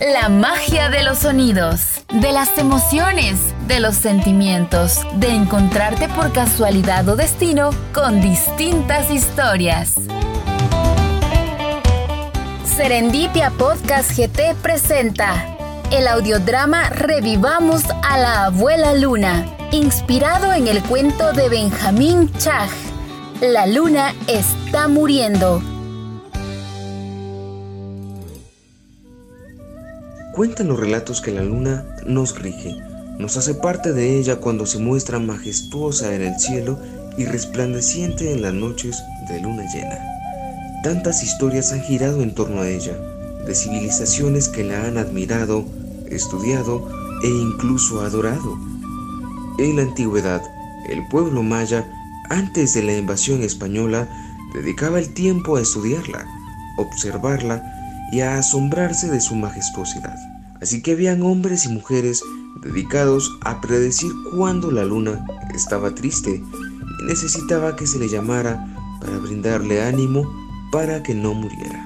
La magia de los sonidos, de las emociones, de los sentimientos, de encontrarte por casualidad o destino con distintas historias. Serendipia Podcast GT presenta el audiodrama Revivamos a la Abuela Luna, inspirado en el cuento de Benjamín Chag. La luna está muriendo Cuentan los relatos que la luna nos rige, nos hace parte de ella cuando se muestra majestuosa en el cielo y resplandeciente en las noches de luna llena. Tantas historias han girado en torno a ella, de civilizaciones que la han admirado, estudiado e incluso adorado. En la antigüedad, el pueblo maya, antes de la invasión española, dedicaba el tiempo a estudiarla, observarla y a asombrarse de su majestuosidad. Así que habían hombres y mujeres dedicados a predecir cuándo la luna estaba triste y necesitaba que se le llamara para brindarle ánimo para que no muriera.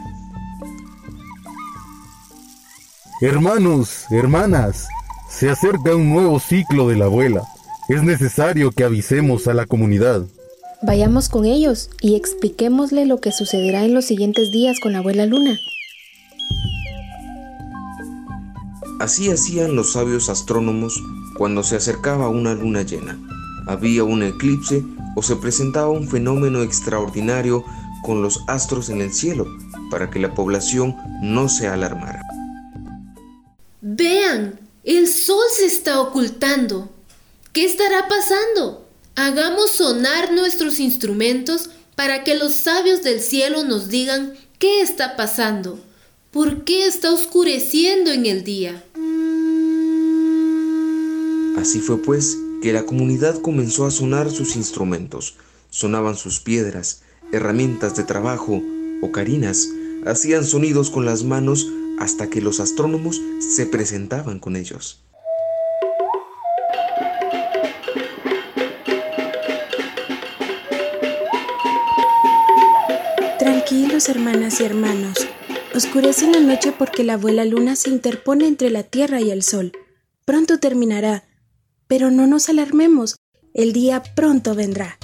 Hermanos, hermanas, se acerca un nuevo ciclo de la abuela. Es necesario que avisemos a la comunidad. Vayamos con ellos y expliquémosle lo que sucederá en los siguientes días con la abuela luna. Así hacían los sabios astrónomos cuando se acercaba una luna llena. Había un eclipse o se presentaba un fenómeno extraordinario con los astros en el cielo para que la población no se alarmara. Vean, el sol se está ocultando. ¿Qué estará pasando? Hagamos sonar nuestros instrumentos para que los sabios del cielo nos digan qué está pasando. ¿Por qué está oscureciendo en el día? Así fue pues que la comunidad comenzó a sonar sus instrumentos. Sonaban sus piedras, herramientas de trabajo, ocarinas, hacían sonidos con las manos hasta que los astrónomos se presentaban con ellos. Tranquilos, hermanas y hermanos. Oscurece la noche porque la abuela luna se interpone entre la tierra y el sol. Pronto terminará, pero no nos alarmemos, el día pronto vendrá.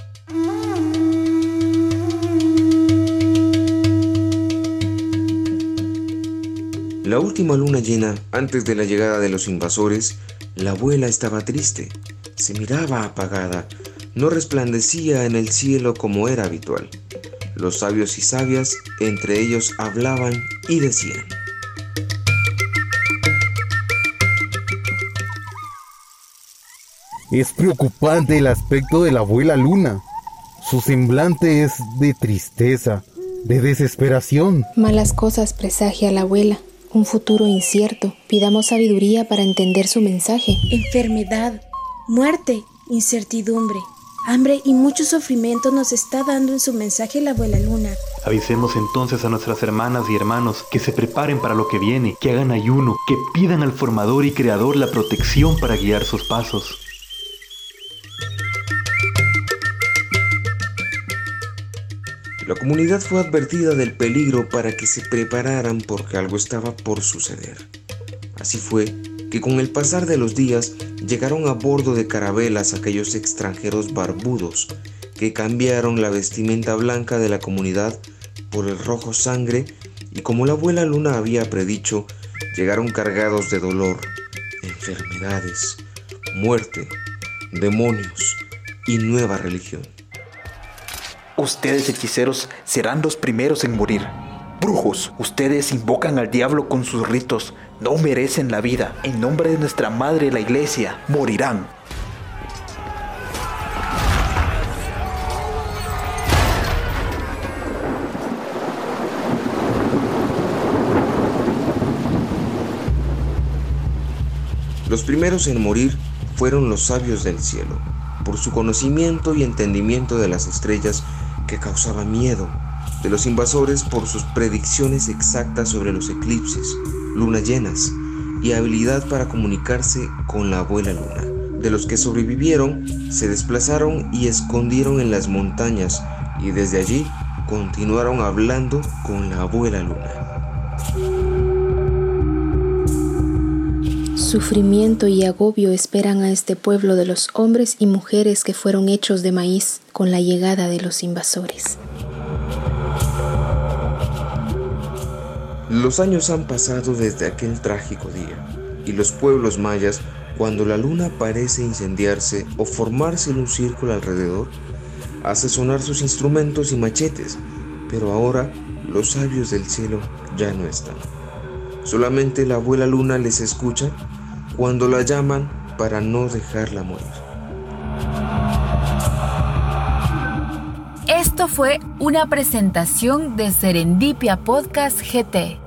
La última luna llena, antes de la llegada de los invasores, la abuela estaba triste, se miraba apagada, no resplandecía en el cielo como era habitual. Los sabios y sabias entre ellos hablaban y decían. Es preocupante el aspecto de la abuela Luna. Su semblante es de tristeza, de desesperación. Malas cosas presagia la abuela, un futuro incierto. Pidamos sabiduría para entender su mensaje. Enfermedad, muerte, incertidumbre. Hambre y mucho sufrimiento nos está dando en su mensaje la abuela luna. Avisemos entonces a nuestras hermanas y hermanos que se preparen para lo que viene, que hagan ayuno, que pidan al formador y creador la protección para guiar sus pasos. La comunidad fue advertida del peligro para que se prepararan porque algo estaba por suceder. Así fue que con el pasar de los días llegaron a bordo de carabelas aquellos extranjeros barbudos que cambiaron la vestimenta blanca de la comunidad por el rojo sangre y como la abuela Luna había predicho, llegaron cargados de dolor, enfermedades, muerte, demonios y nueva religión. Ustedes hechiceros serán los primeros en morir. Brujos, ustedes invocan al diablo con sus ritos, no merecen la vida. En nombre de nuestra madre la iglesia, morirán. Los primeros en morir fueron los sabios del cielo, por su conocimiento y entendimiento de las estrellas que causaba miedo, de los invasores por sus predicciones exactas sobre los eclipses, lunas llenas y habilidad para comunicarse con la abuela luna. De los que sobrevivieron, se desplazaron y escondieron en las montañas y desde allí continuaron hablando con la abuela luna. Sufrimiento y agobio esperan a este pueblo de los hombres y mujeres que fueron hechos de maíz con la llegada de los invasores. Los años han pasado desde aquel trágico día y los pueblos mayas, cuando la luna parece incendiarse o formarse en un círculo alrededor, hace sonar sus instrumentos y machetes, pero ahora los sabios del cielo ya no están. Solamente la abuela luna les escucha cuando la llaman para no dejarla morir. Esto fue una presentación de Serendipia Podcast GT.